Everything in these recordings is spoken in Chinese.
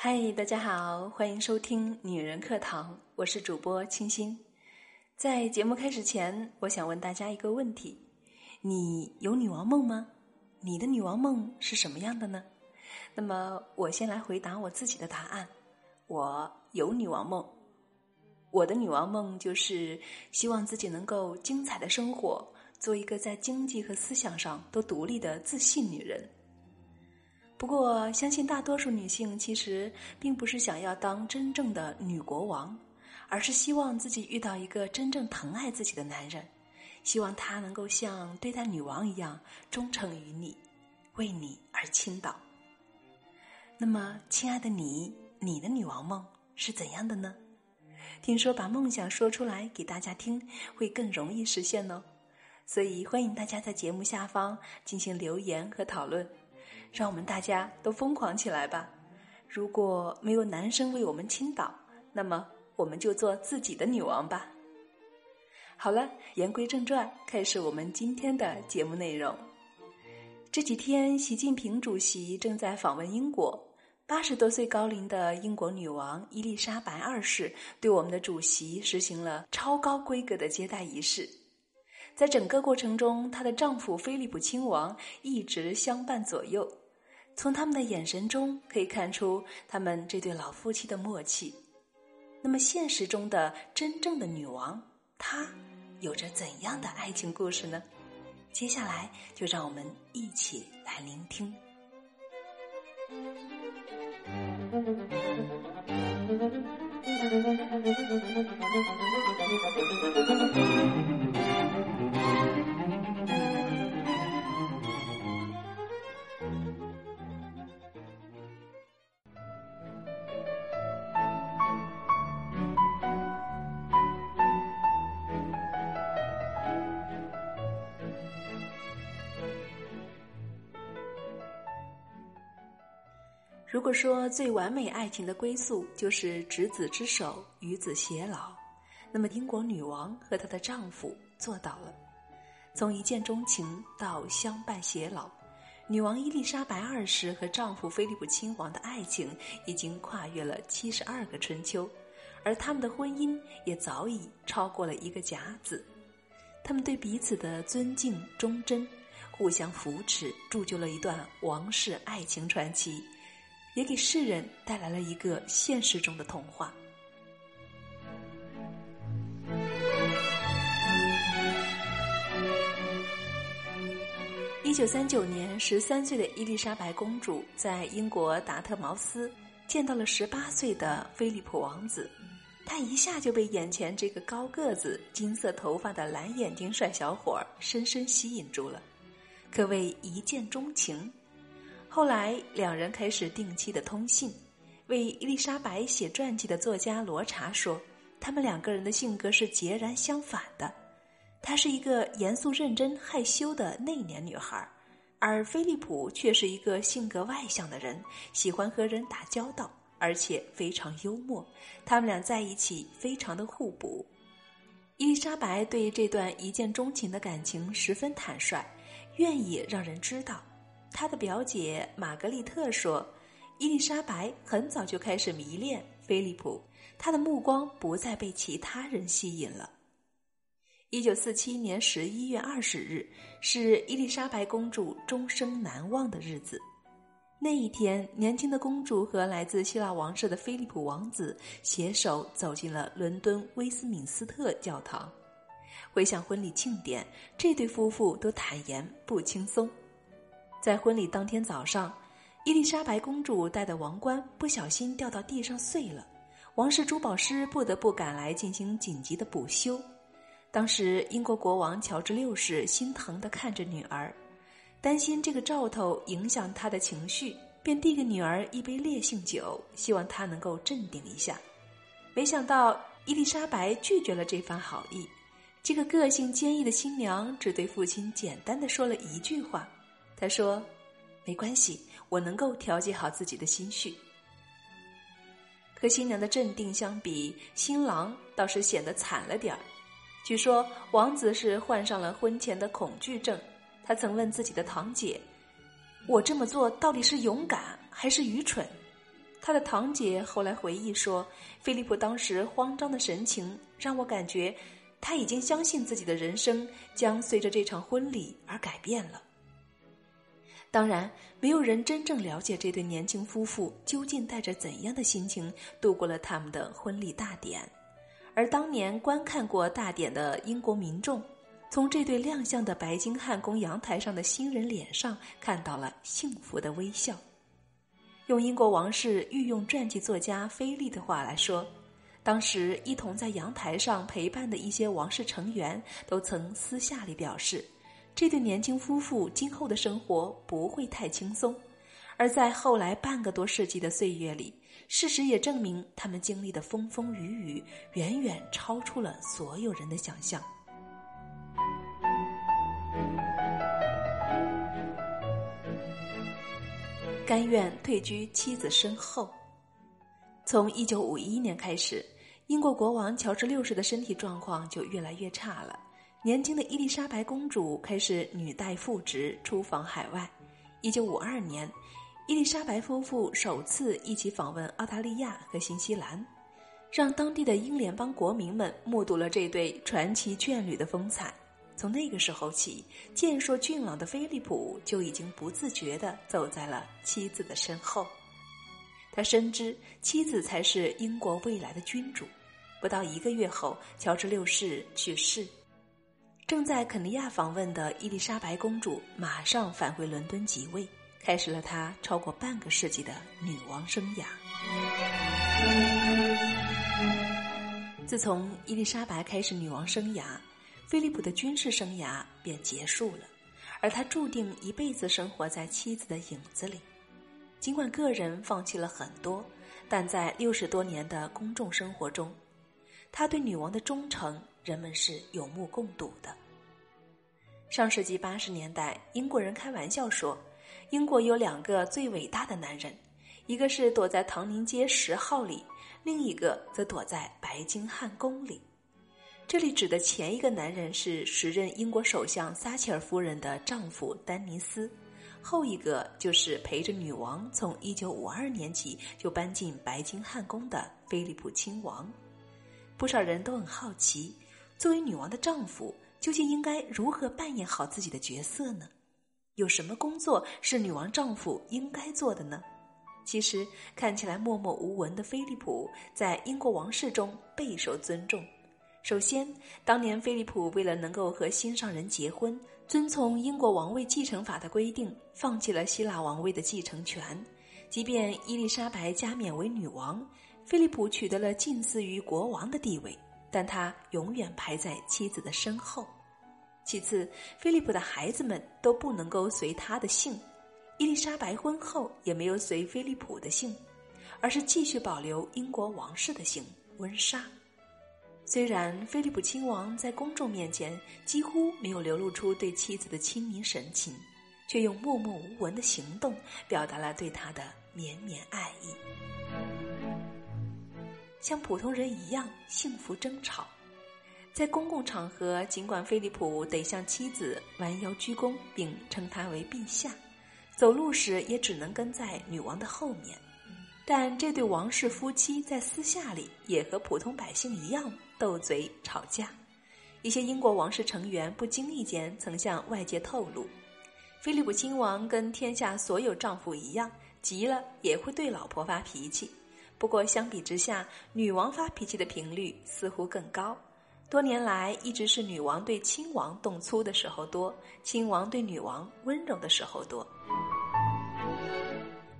嗨，大家好，欢迎收听女人课堂，我是主播清新。在节目开始前，我想问大家一个问题：你有女王梦吗？你的女王梦是什么样的呢？那么，我先来回答我自己的答案：我有女王梦。我的女王梦就是希望自己能够精彩的生活，做一个在经济和思想上都独立的自信女人。不过，相信大多数女性其实并不是想要当真正的女国王，而是希望自己遇到一个真正疼爱自己的男人，希望他能够像对待女王一样忠诚于你，为你而倾倒。那么，亲爱的你，你的女王梦是怎样的呢？听说把梦想说出来给大家听，会更容易实现哦。所以，欢迎大家在节目下方进行留言和讨论。让我们大家都疯狂起来吧！如果没有男生为我们倾倒，那么我们就做自己的女王吧。好了，言归正传，开始我们今天的节目内容。这几天，习近平主席正在访问英国。八十多岁高龄的英国女王伊丽莎白二世对我们的主席实行了超高规格的接待仪式。在整个过程中，她的丈夫菲利普亲王一直相伴左右。从他们的眼神中可以看出他们这对老夫妻的默契。那么，现实中的真正的女王，她有着怎样的爱情故事呢？接下来就让我们一起来聆听。如果说最完美爱情的归宿就是执子之手，与子偕老，那么英国女王和她的丈夫做到了。从一见钟情到相伴偕老，女王伊丽莎白二世和丈夫菲利普亲王的爱情已经跨越了七十二个春秋，而他们的婚姻也早已超过了一个甲子。他们对彼此的尊敬忠贞，互相扶持，铸就了一段王室爱情传奇。也给世人带来了一个现实中的童话。一九三九年，十三岁的伊丽莎白公主在英国达特茅斯见到了十八岁的菲利普王子，她一下就被眼前这个高个子、金色头发的蓝眼睛帅小伙深深吸引住了，可谓一见钟情。后来，两人开始定期的通信。为伊丽莎白写传记的作家罗查说，他们两个人的性格是截然相反的。她是一个严肃认真、害羞的内敛女孩，而菲利普却是一个性格外向的人，喜欢和人打交道，而且非常幽默。他们俩在一起非常的互补。伊丽莎白对这段一见钟情的感情十分坦率，愿意让人知道。他的表姐玛格丽特说：“伊丽莎白很早就开始迷恋菲利普，她的目光不再被其他人吸引了。”一九四七年十一月二十日是伊丽莎白公主终生难忘的日子。那一天，年轻的公主和来自希腊王室的菲利普王子携手走进了伦敦威斯敏斯特教堂。回想婚礼庆典，这对夫妇都坦言不轻松。在婚礼当天早上，伊丽莎白公主戴的王冠不小心掉到地上碎了，王室珠宝师不得不赶来进行紧急的补修。当时，英国国王乔治六世心疼地看着女儿，担心这个兆头影响他的情绪，便递给女儿一杯烈性酒，希望她能够镇定一下。没想到，伊丽莎白拒绝了这番好意。这个个性坚毅的新娘只对父亲简单的说了一句话。他说：“没关系，我能够调节好自己的心绪。”和新娘的镇定相比，新郎倒是显得惨了点儿。据说王子是患上了婚前的恐惧症。他曾问自己的堂姐：“我这么做到底是勇敢还是愚蠢？”他的堂姐后来回忆说：“菲利普当时慌张的神情，让我感觉他已经相信自己的人生将随着这场婚礼而改变了。”当然，没有人真正了解这对年轻夫妇究竟带着怎样的心情度过了他们的婚礼大典。而当年观看过大典的英国民众，从这对亮相的白金汉宫阳台上的新人脸上看到了幸福的微笑。用英国王室御用传记作家菲利的话来说，当时一同在阳台上陪伴的一些王室成员都曾私下里表示。这对年轻夫妇今后的生活不会太轻松，而在后来半个多世纪的岁月里，事实也证明他们经历的风风雨雨远远超出了所有人的想象。甘愿退居妻子身后。从一九五一年开始，英国国王乔治六世的身体状况就越来越差了。年轻的伊丽莎白公主开始女带复职，出访海外。一九五二年，伊丽莎白夫妇首次一起访问澳大利亚和新西兰，让当地的英联邦国民们目睹了这对传奇眷侣的风采。从那个时候起，健硕俊朗的菲利普就已经不自觉地走在了妻子的身后。他深知妻子才是英国未来的君主。不到一个月后，乔治六世去世。正在肯尼亚访问的伊丽莎白公主马上返回伦敦即位，开始了她超过半个世纪的女王生涯。自从伊丽莎白开始女王生涯，菲利普的军事生涯便结束了，而他注定一辈子生活在妻子的影子里。尽管个人放弃了很多，但在六十多年的公众生活中，他对女王的忠诚。人们是有目共睹的。上世纪八十年代，英国人开玩笑说，英国有两个最伟大的男人，一个是躲在唐宁街十号里，另一个则躲在白金汉宫里。这里指的前一个男人是时任英国首相撒切尔夫人的丈夫丹尼斯，后一个就是陪着女王从一九五二年起就搬进白金汉宫的菲利普亲王。不少人都很好奇。作为女王的丈夫，究竟应该如何扮演好自己的角色呢？有什么工作是女王丈夫应该做的呢？其实，看起来默默无闻的菲利普，在英国王室中备受尊重。首先，当年菲利普为了能够和心上人结婚，遵从英国王位继承法的规定，放弃了希腊王位的继承权。即便伊丽莎白加冕为女王，菲利普取得了近似于国王的地位。但他永远排在妻子的身后。其次，菲利普的孩子们都不能够随他的姓，伊丽莎白婚后也没有随菲利普的姓，而是继续保留英国王室的姓温莎。虽然菲利普亲王在公众面前几乎没有流露出对妻子的亲民神情，却用默默无闻的行动表达了对他的绵绵爱意。像普通人一样幸福争吵，在公共场合，尽管菲利普得向妻子弯腰鞠躬，并称她为陛下，走路时也只能跟在女王的后面，但这对王室夫妻在私下里也和普通百姓一样斗嘴吵架。一些英国王室成员不经意间曾向外界透露，菲利普亲王跟天下所有丈夫一样，急了也会对老婆发脾气。不过，相比之下，女王发脾气的频率似乎更高。多年来，一直是女王对亲王动粗的时候多，亲王对女王温柔的时候多。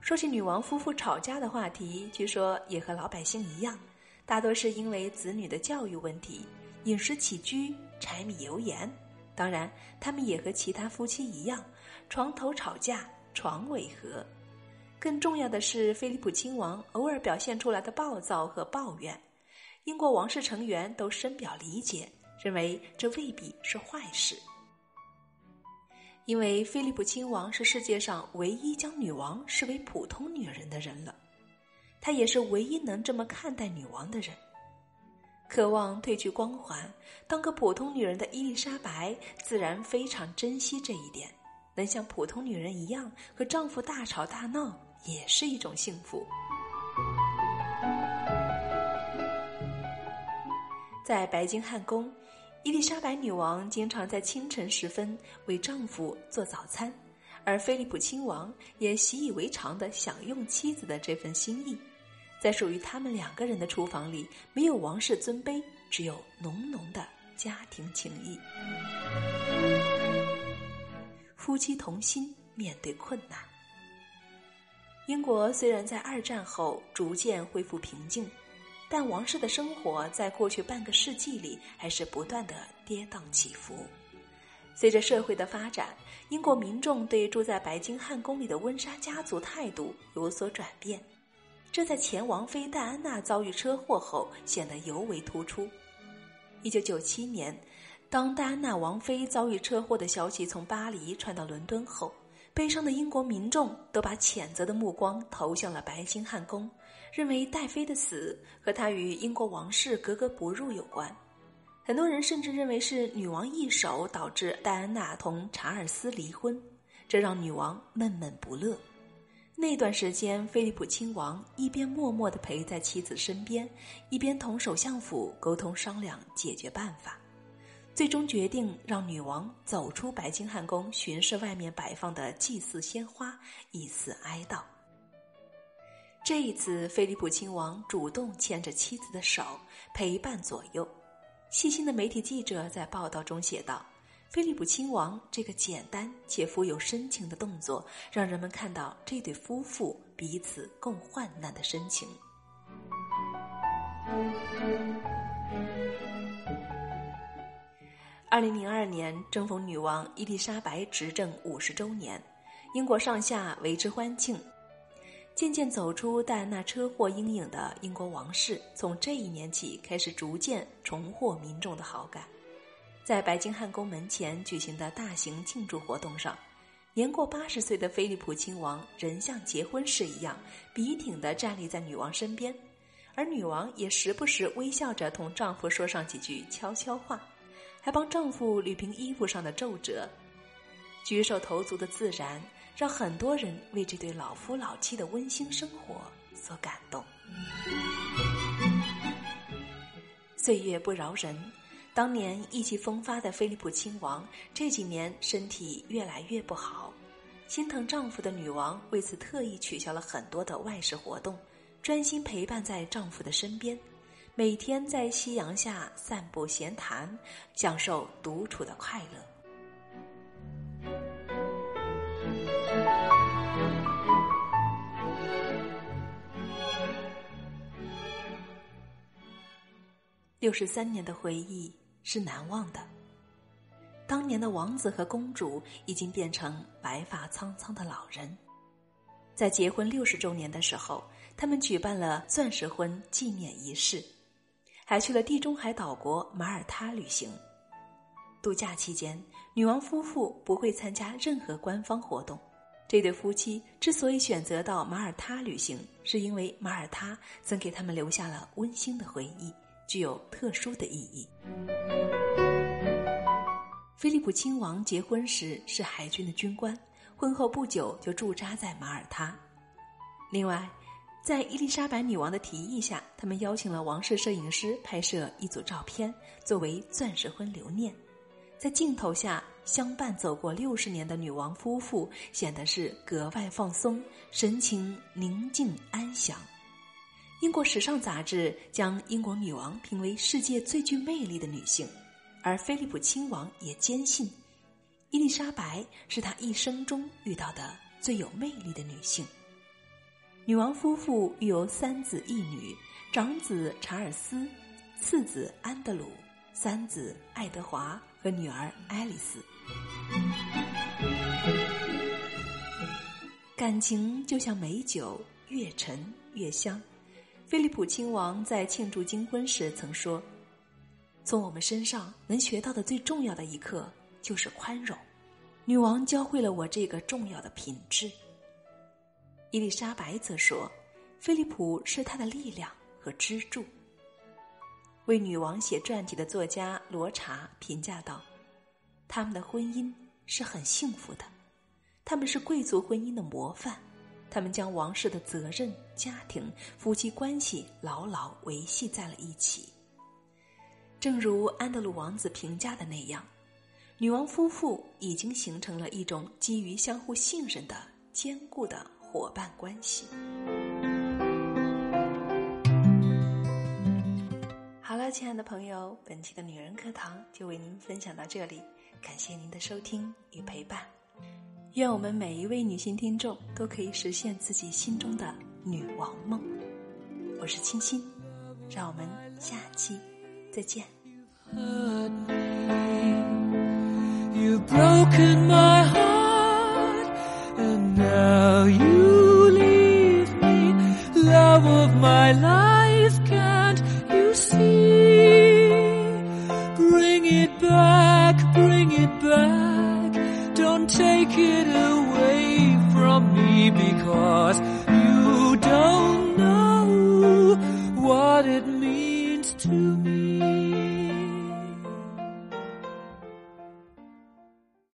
说起女王夫妇吵架的话题，据说也和老百姓一样，大多是因为子女的教育问题、饮食起居、柴米油盐。当然，他们也和其他夫妻一样，床头吵架，床尾和。更重要的是，菲利普亲王偶尔表现出来的暴躁和抱怨，英国王室成员都深表理解，认为这未必是坏事。因为菲利普亲王是世界上唯一将女王视为普通女人的人了，他也是唯一能这么看待女王的人。渴望褪去光环，当个普通女人的伊丽莎白自然非常珍惜这一点，能像普通女人一样和丈夫大吵大闹。也是一种幸福。在白金汉宫，伊丽莎白女王经常在清晨时分为丈夫做早餐，而菲利普亲王也习以为常的享用妻子的这份心意。在属于他们两个人的厨房里，没有王室尊卑，只有浓浓的家庭情谊。夫妻同心，面对困难。英国虽然在二战后逐渐恢复平静，但王室的生活在过去半个世纪里还是不断的跌宕起伏。随着社会的发展，英国民众对住在白金汉宫里的温莎家族态度有所转变。这在前王妃戴安娜遭遇车祸后显得尤为突出。一九九七年，当戴安娜王妃遭遇车祸的消息从巴黎传到伦敦后，悲伤的英国民众都把谴责的目光投向了白金汉宫，认为戴妃的死和她与英国王室格格不入有关。很多人甚至认为是女王一手导致戴安娜同查尔斯离婚，这让女王闷闷不乐。那段时间，菲利普亲王一边默默地陪在妻子身边，一边同首相府沟通商量解决办法，最终决定让女王走出白金汉宫巡视外面摆放的祭祀鲜花，以示哀悼。这一次，菲利普亲王主动牵着妻子的手陪伴左右。细心的媒体记者在报道中写道。菲利普亲王这个简单且富有深情的动作，让人们看到这对夫妇彼此共患难的深情。二零零二年，正逢女王伊丽莎白执政五十周年，英国上下为之欢庆。渐渐走出戴安娜车祸阴影的英国王室，从这一年起开始逐渐重获民众的好感。在白金汉宫门前举行的大型庆祝活动上，年过八十岁的菲利普亲王仍像结婚时一样笔挺地站立在女王身边，而女王也时不时微笑着同丈夫说上几句悄悄话，还帮丈夫捋平衣服上的皱褶，举手投足的自然，让很多人为这对老夫老妻的温馨生活所感动。岁月不饶人。当年意气风发的菲利普亲王这几年身体越来越不好，心疼丈夫的女王为此特意取消了很多的外事活动，专心陪伴在丈夫的身边，每天在夕阳下散步闲谈，享受独处的快乐。六十三年的回忆。是难忘的。当年的王子和公主已经变成白发苍苍的老人，在结婚六十周年的时候，他们举办了钻石婚纪念仪式，还去了地中海岛国马耳他旅行。度假期间，女王夫妇不会参加任何官方活动。这对夫妻之所以选择到马耳他旅行，是因为马耳他曾给他们留下了温馨的回忆。具有特殊的意义。菲利普亲王结婚时是海军的军官，婚后不久就驻扎在马耳他。另外，在伊丽莎白女王的提议下，他们邀请了王室摄影师拍摄一组照片，作为钻石婚留念。在镜头下相伴走过六十年的女王夫妇，显得是格外放松，神情宁静安详。英国时尚杂志将英国女王评为世界最具魅力的女性，而菲利普亲王也坚信，伊丽莎白是他一生中遇到的最有魅力的女性。女王夫妇育有三子一女，长子查尔斯，次子安德鲁，三子爱德华和女儿爱丽丝。感情就像美酒，越陈越香。菲利普亲王在庆祝金婚时曾说：“从我们身上能学到的最重要的一课就是宽容。女王教会了我这个重要的品质。”伊丽莎白则说：“菲利普是她的力量和支柱。”为女王写传记的作家罗查评价道：“他们的婚姻是很幸福的，他们是贵族婚姻的模范。”他们将王室的责任、家庭、夫妻关系牢牢维系在了一起。正如安德鲁王子评价的那样，女王夫妇已经形成了一种基于相互信任的坚固的伙伴关系。好了，亲爱的朋友，本期的女人课堂就为您分享到这里，感谢您的收听与陪伴。愿我们每一位女性听众都可以实现自己心中的女王梦。我是清新，让我们下期再见 broken my heart。my life, can't you see? Bring it back, bring it back, don't take it away.